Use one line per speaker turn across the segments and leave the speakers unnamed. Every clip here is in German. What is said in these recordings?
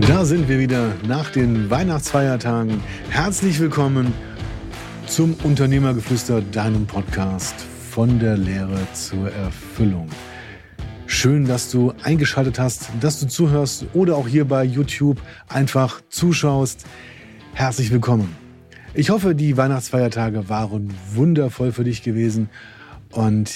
Da sind wir wieder nach den Weihnachtsfeiertagen. Herzlich willkommen zum Unternehmergeflüster, deinem Podcast von der Lehre zur Erfüllung. Schön, dass du eingeschaltet hast, dass du zuhörst oder auch hier bei YouTube einfach zuschaust. Herzlich willkommen. Ich hoffe, die Weihnachtsfeiertage waren wundervoll für dich gewesen und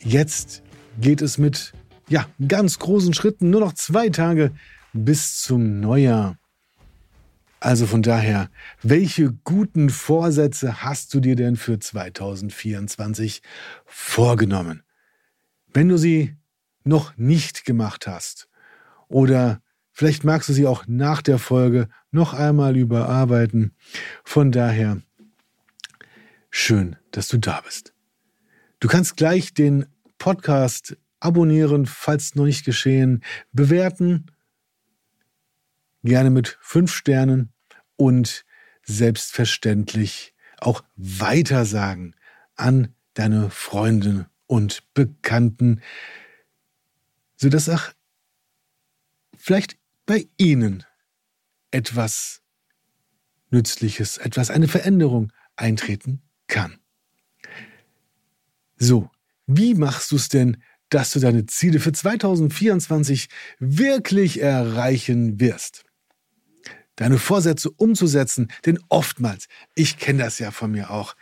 jetzt geht es mit ja, ganz großen Schritten nur noch zwei Tage bis zum Neujahr. Also von daher, welche guten Vorsätze hast du dir denn für 2024 vorgenommen? Wenn du sie noch nicht gemacht hast oder vielleicht magst du sie auch nach der Folge noch einmal überarbeiten. Von daher, schön, dass du da bist. Du kannst gleich den Podcast abonnieren, falls noch nicht geschehen, bewerten gerne mit fünf Sternen und selbstverständlich auch weitersagen an deine Freunde und Bekannten, sodass auch vielleicht bei ihnen etwas Nützliches, etwas, eine Veränderung eintreten kann. So, wie machst du es denn, dass du deine Ziele für 2024 wirklich erreichen wirst? Deine Vorsätze umzusetzen. Denn oftmals, ich kenne das ja von mir auch,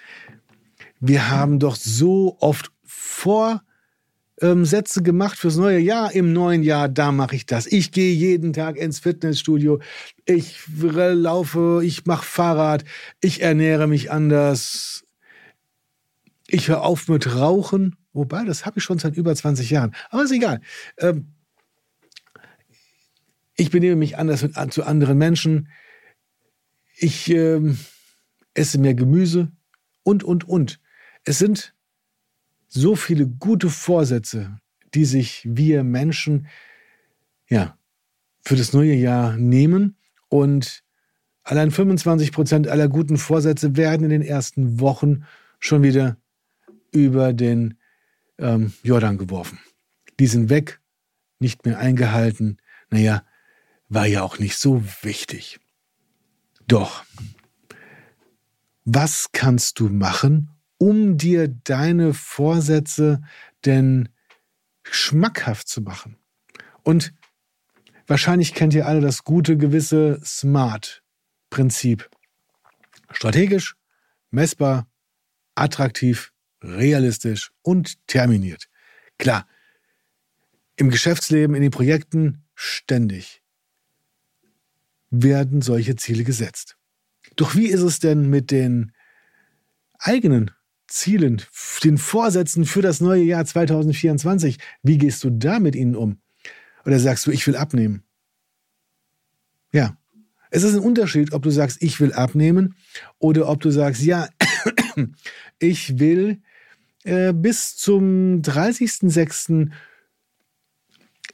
wir haben doch so oft Vorsätze ähm, gemacht fürs neue Jahr. Im neuen Jahr, da mache ich das. Ich gehe jeden Tag ins Fitnessstudio. Ich laufe, ich mache Fahrrad. Ich ernähre mich anders. Ich höre auf mit Rauchen. Wobei, das habe ich schon seit über 20 Jahren. Aber ist egal. Ähm, ich benehme mich anders mit, zu anderen Menschen. Ich äh, esse mehr Gemüse und, und, und. Es sind so viele gute Vorsätze, die sich wir Menschen ja, für das neue Jahr nehmen. Und allein 25 Prozent aller guten Vorsätze werden in den ersten Wochen schon wieder über den ähm, Jordan geworfen. Die sind weg, nicht mehr eingehalten. Naja, war ja auch nicht so wichtig. Doch, was kannst du machen, um dir deine Vorsätze denn schmackhaft zu machen? Und wahrscheinlich kennt ihr alle das gute, gewisse SMART-Prinzip. Strategisch, messbar, attraktiv, realistisch und terminiert. Klar, im Geschäftsleben, in den Projekten ständig werden solche Ziele gesetzt. Doch wie ist es denn mit den eigenen Zielen, den Vorsätzen für das neue Jahr 2024? Wie gehst du da mit ihnen um? Oder sagst du, ich will abnehmen? Ja, es ist ein Unterschied, ob du sagst, ich will abnehmen oder ob du sagst, ja, ich will äh, bis zum 30.06.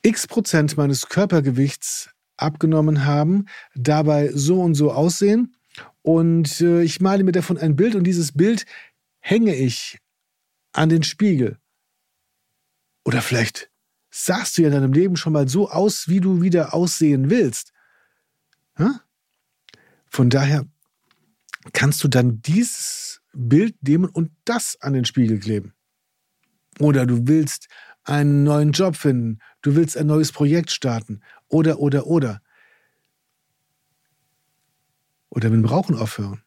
x Prozent meines Körpergewichts abgenommen haben, dabei so und so aussehen. Und äh, ich male mir davon ein Bild und dieses Bild hänge ich an den Spiegel. Oder vielleicht sahst du ja in deinem Leben schon mal so aus, wie du wieder aussehen willst. Ja? Von daher kannst du dann dieses Bild nehmen und das an den Spiegel kleben. Oder du willst einen neuen Job finden, du willst ein neues Projekt starten oder, oder, oder. Oder mit dem Rauchen aufhören.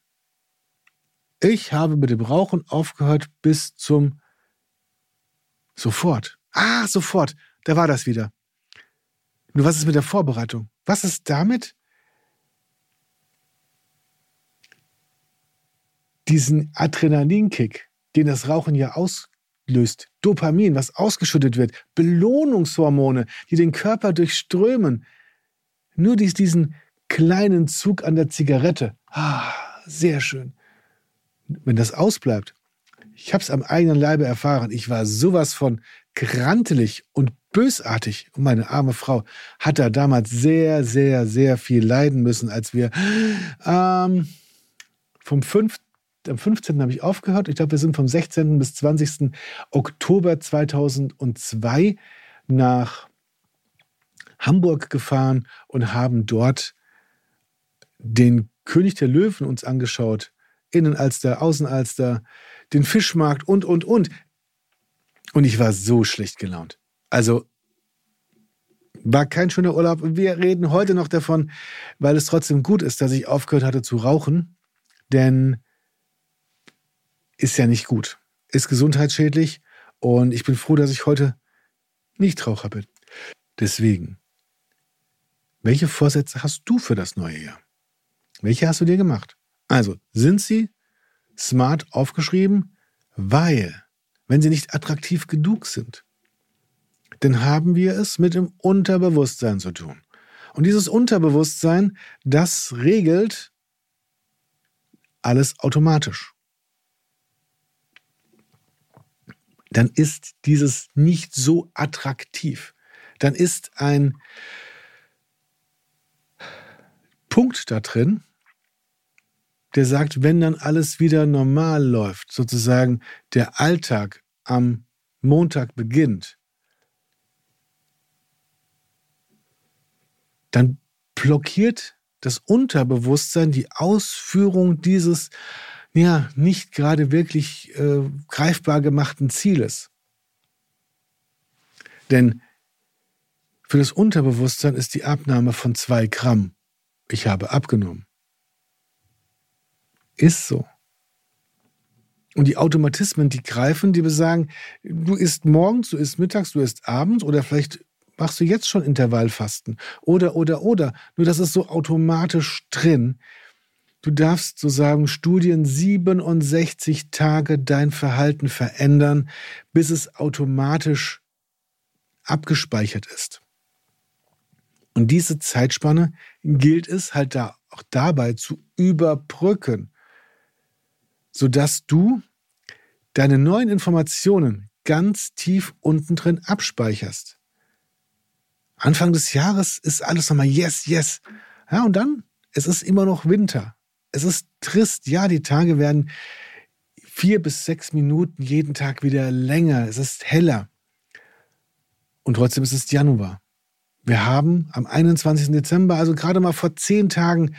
Ich habe mit dem Rauchen aufgehört bis zum sofort. Ah, sofort. Da war das wieder. Nur was ist mit der Vorbereitung? Was ist damit? Diesen Adrenalinkick, den das Rauchen ja aus, löst. Dopamin, was ausgeschüttet wird. Belohnungshormone, die den Körper durchströmen. Nur dies, diesen kleinen Zug an der Zigarette. Ah, sehr schön. Wenn das ausbleibt, ich habe es am eigenen Leibe erfahren, ich war sowas von grantelig und bösartig. Und meine arme Frau hat da damals sehr, sehr, sehr viel leiden müssen, als wir ähm, vom 5 am 15. habe ich aufgehört. Ich glaube, wir sind vom 16. bis 20. Oktober 2002 nach Hamburg gefahren und haben dort den König der Löwen uns angeschaut. Innenalster, Außenalster, den Fischmarkt und, und, und. Und ich war so schlecht gelaunt. Also war kein schöner Urlaub. Wir reden heute noch davon, weil es trotzdem gut ist, dass ich aufgehört hatte zu rauchen. Denn ist ja nicht gut. Ist gesundheitsschädlich. Und ich bin froh, dass ich heute nicht Raucher bin. Deswegen, welche Vorsätze hast du für das neue Jahr? Welche hast du dir gemacht? Also, sind sie smart aufgeschrieben? Weil, wenn sie nicht attraktiv genug sind, dann haben wir es mit dem Unterbewusstsein zu tun. Und dieses Unterbewusstsein, das regelt alles automatisch. Dann ist dieses nicht so attraktiv. Dann ist ein Punkt da drin, der sagt, wenn dann alles wieder normal läuft, sozusagen der Alltag am Montag beginnt, dann blockiert das Unterbewusstsein die Ausführung dieses ja nicht gerade wirklich äh, greifbar gemachten Zieles. Denn für das Unterbewusstsein ist die Abnahme von zwei Gramm. Ich habe abgenommen. Ist so. Und die Automatismen, die greifen, die besagen, du isst morgens, du isst mittags, du isst abends oder vielleicht machst du jetzt schon Intervallfasten oder, oder, oder. Nur das ist so automatisch drin. Du darfst, so sagen Studien, 67 Tage dein Verhalten verändern, bis es automatisch abgespeichert ist. Und diese Zeitspanne gilt es halt da auch dabei zu überbrücken sodass du deine neuen Informationen ganz tief unten drin abspeicherst. Anfang des Jahres ist alles nochmal yes, yes. Ja, und dann, es ist immer noch Winter. Es ist trist. Ja, die Tage werden vier bis sechs Minuten jeden Tag wieder länger. Es ist heller. Und trotzdem ist es Januar. Wir haben am 21. Dezember, also gerade mal vor zehn Tagen,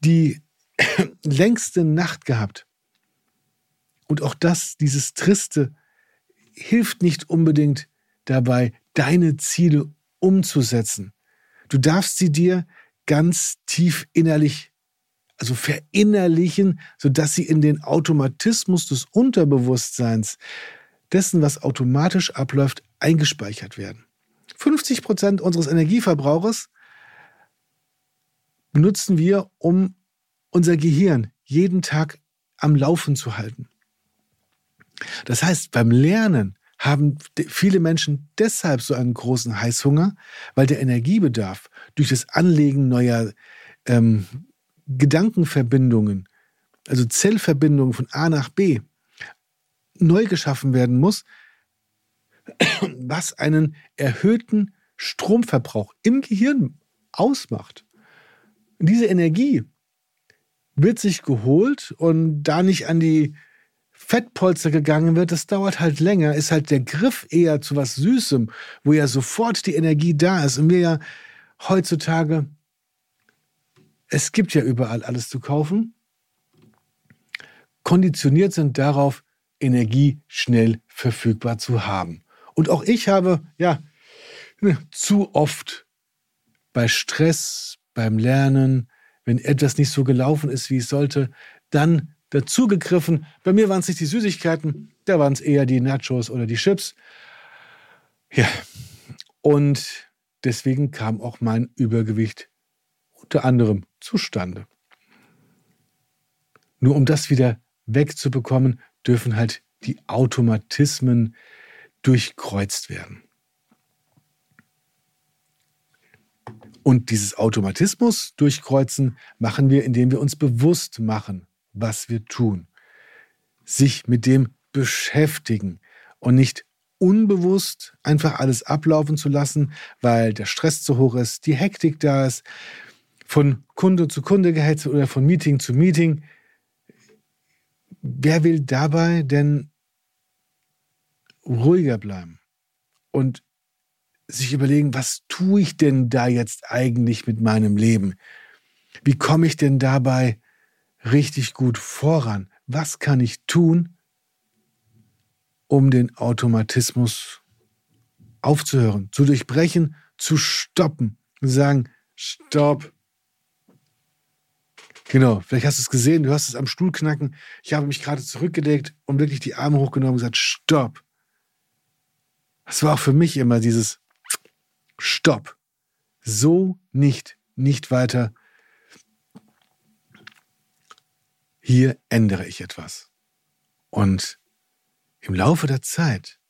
die längste Nacht gehabt. Und auch das, dieses Triste, hilft nicht unbedingt dabei, deine Ziele umzusetzen. Du darfst sie dir ganz tief innerlich, also verinnerlichen, sodass sie in den Automatismus des Unterbewusstseins, dessen, was automatisch abläuft, eingespeichert werden. 50 Prozent unseres Energieverbrauches benutzen wir, um unser Gehirn jeden Tag am Laufen zu halten. Das heißt, beim Lernen haben viele Menschen deshalb so einen großen Heißhunger, weil der Energiebedarf durch das Anlegen neuer ähm, Gedankenverbindungen, also Zellverbindungen von A nach B, neu geschaffen werden muss, was einen erhöhten Stromverbrauch im Gehirn ausmacht. diese Energie wird sich geholt und da nicht an die Fettpolster gegangen wird, das dauert halt länger, ist halt der Griff eher zu was Süßem, wo ja sofort die Energie da ist. Und wir ja heutzutage, es gibt ja überall alles zu kaufen, konditioniert sind darauf, Energie schnell verfügbar zu haben. Und auch ich habe, ja, zu oft bei Stress, beim Lernen, wenn etwas nicht so gelaufen ist, wie es sollte, dann dazugegriffen. Bei mir waren es nicht die Süßigkeiten, da waren es eher die Nachos oder die Chips. Ja, und deswegen kam auch mein Übergewicht unter anderem zustande. Nur um das wieder wegzubekommen, dürfen halt die Automatismen durchkreuzt werden. Und dieses Automatismus durchkreuzen machen wir, indem wir uns bewusst machen, was wir tun. Sich mit dem beschäftigen und nicht unbewusst einfach alles ablaufen zu lassen, weil der Stress zu hoch ist, die Hektik da ist, von Kunde zu Kunde gehetzt oder von Meeting zu Meeting. Wer will dabei denn ruhiger bleiben und sich überlegen, was tue ich denn da jetzt eigentlich mit meinem Leben? Wie komme ich denn dabei richtig gut voran? Was kann ich tun, um den Automatismus aufzuhören, zu durchbrechen, zu stoppen und sagen, stopp. Genau, vielleicht hast du es gesehen, du hast es am Stuhl knacken. Ich habe mich gerade zurückgelegt und wirklich die Arme hochgenommen und gesagt, stopp. Das war auch für mich immer dieses Stopp. So nicht, nicht weiter. Hier ändere ich etwas. Und im Laufe der Zeit,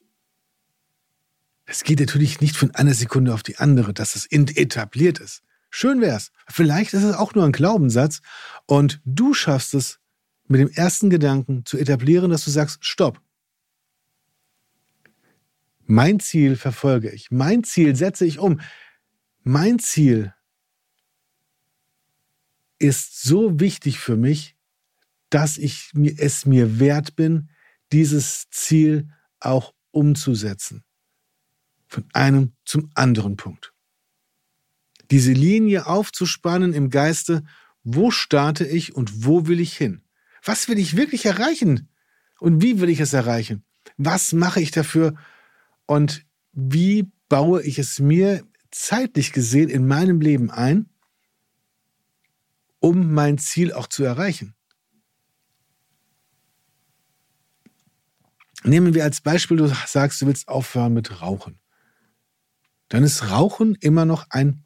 es geht natürlich nicht von einer Sekunde auf die andere, dass es etabliert ist. Schön wär's. Vielleicht ist es auch nur ein Glaubenssatz und du schaffst es mit dem ersten Gedanken zu etablieren, dass du sagst, stopp. Mein Ziel verfolge ich. Mein Ziel setze ich um. Mein Ziel ist so wichtig für mich, dass ich es mir wert bin, dieses Ziel auch umzusetzen. Von einem zum anderen Punkt. Diese Linie aufzuspannen im Geiste, wo starte ich und wo will ich hin? Was will ich wirklich erreichen? Und wie will ich es erreichen? Was mache ich dafür? Und wie baue ich es mir zeitlich gesehen in meinem Leben ein, um mein Ziel auch zu erreichen? Nehmen wir als Beispiel, du sagst, du willst aufhören mit Rauchen. Dann ist Rauchen immer noch ein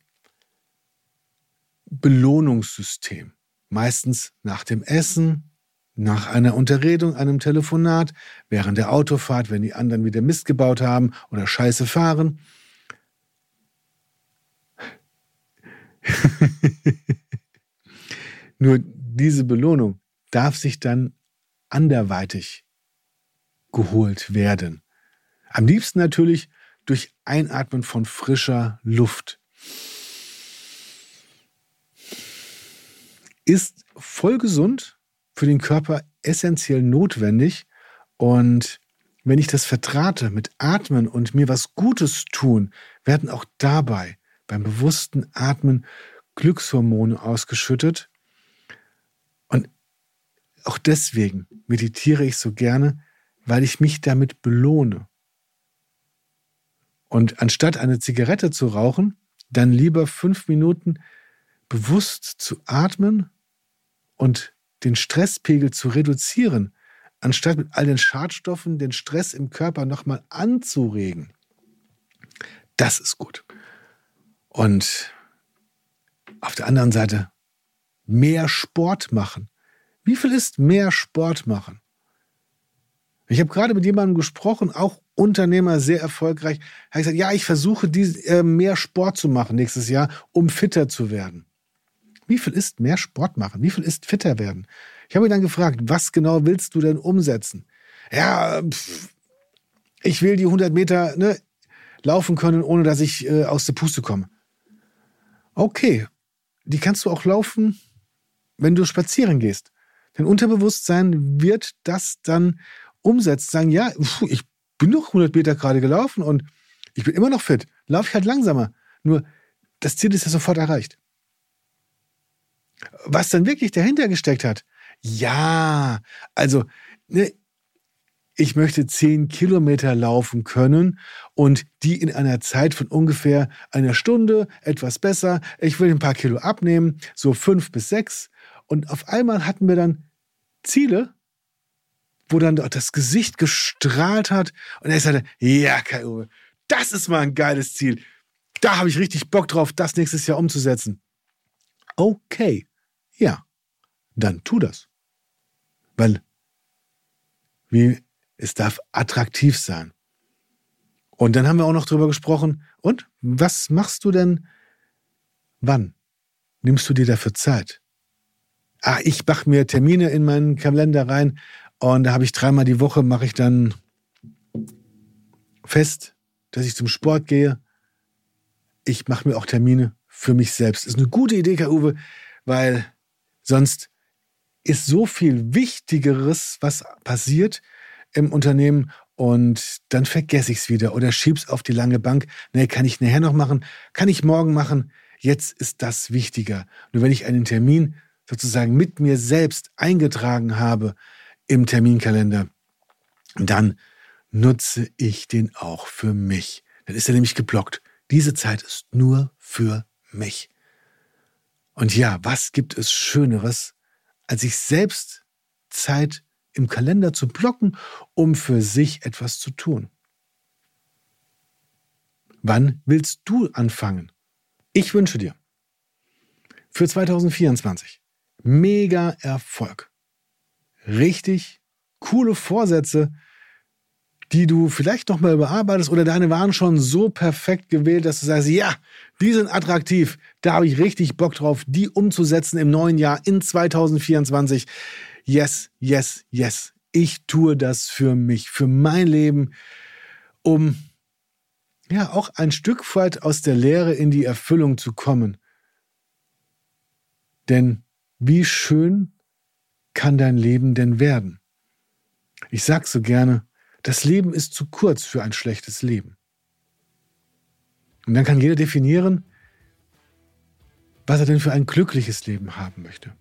Belohnungssystem. Meistens nach dem Essen, nach einer Unterredung, einem Telefonat, während der Autofahrt, wenn die anderen wieder Mist gebaut haben oder Scheiße fahren. Nur diese Belohnung darf sich dann anderweitig geholt werden. Am liebsten natürlich durch Einatmen von frischer Luft. Ist voll gesund, für den Körper essentiell notwendig und wenn ich das vertrate mit Atmen und mir was Gutes tun, werden auch dabei beim bewussten Atmen Glückshormone ausgeschüttet. Und auch deswegen meditiere ich so gerne, weil ich mich damit belohne. Und anstatt eine Zigarette zu rauchen, dann lieber fünf Minuten bewusst zu atmen und den Stresspegel zu reduzieren, anstatt mit all den Schadstoffen den Stress im Körper nochmal anzuregen. Das ist gut. Und auf der anderen Seite mehr Sport machen. Wie viel ist mehr Sport machen? Ich habe gerade mit jemandem gesprochen, auch Unternehmer, sehr erfolgreich. Er hat gesagt, ja, ich versuche äh, mehr Sport zu machen nächstes Jahr, um fitter zu werden. Wie viel ist mehr Sport machen? Wie viel ist fitter werden? Ich habe ihn dann gefragt, was genau willst du denn umsetzen? Ja, pff, ich will die 100 Meter ne, laufen können, ohne dass ich äh, aus der Puste komme. Okay, die kannst du auch laufen, wenn du spazieren gehst. Dein Unterbewusstsein wird das dann umsetzt, sagen, ja, ich bin doch 100 Meter gerade gelaufen und ich bin immer noch fit. Laufe ich halt langsamer. Nur das Ziel ist ja sofort erreicht. Was dann wirklich dahinter gesteckt hat, ja, also ne, ich möchte 10 Kilometer laufen können und die in einer Zeit von ungefähr einer Stunde, etwas besser. Ich will ein paar Kilo abnehmen, so fünf bis sechs. Und auf einmal hatten wir dann Ziele, wo dann das Gesicht gestrahlt hat und er sagte, ja, Kai Uwe, das ist mal ein geiles Ziel. Da habe ich richtig Bock drauf, das nächstes Jahr umzusetzen. Okay, ja, dann tu das. Weil wie, es darf attraktiv sein. Und dann haben wir auch noch drüber gesprochen, und was machst du denn wann? Nimmst du dir dafür Zeit? Ah, ich mache mir Termine in meinen Kalender rein, und da habe ich dreimal die Woche, mache ich dann fest, dass ich zum Sport gehe. Ich mache mir auch Termine für mich selbst. Ist eine gute Idee, Herr Uwe, weil sonst ist so viel Wichtigeres, was passiert im Unternehmen und dann vergesse ich es wieder oder schieb's auf die lange Bank. Nee, kann ich nachher noch machen, kann ich morgen machen. Jetzt ist das wichtiger. Nur wenn ich einen Termin sozusagen mit mir selbst eingetragen habe im Terminkalender, dann nutze ich den auch für mich. Dann ist er nämlich geblockt. Diese Zeit ist nur für mich. Und ja, was gibt es Schöneres, als sich selbst Zeit im Kalender zu blocken, um für sich etwas zu tun. Wann willst du anfangen? Ich wünsche dir für 2024 mega Erfolg. Richtig coole Vorsätze, die du vielleicht noch mal überarbeitest oder deine waren schon so perfekt gewählt, dass du sagst, ja, die sind attraktiv, da habe ich richtig Bock drauf, die umzusetzen im neuen Jahr in 2024 yes, yes, yes. Ich tue das für mich, für mein Leben, um ja auch ein Stück weit aus der Lehre in die Erfüllung zu kommen. Denn wie schön kann dein Leben denn werden? Ich sag so gerne, das Leben ist zu kurz für ein schlechtes Leben. Und dann kann jeder definieren, was er denn für ein glückliches Leben haben möchte.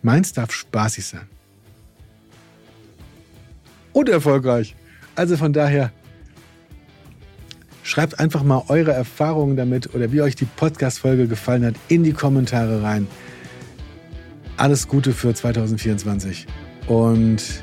Meins darf spaßig sein. Und erfolgreich. Also von daher, schreibt einfach mal eure Erfahrungen damit oder wie euch die Podcast-Folge gefallen hat in die Kommentare rein. Alles Gute für 2024 und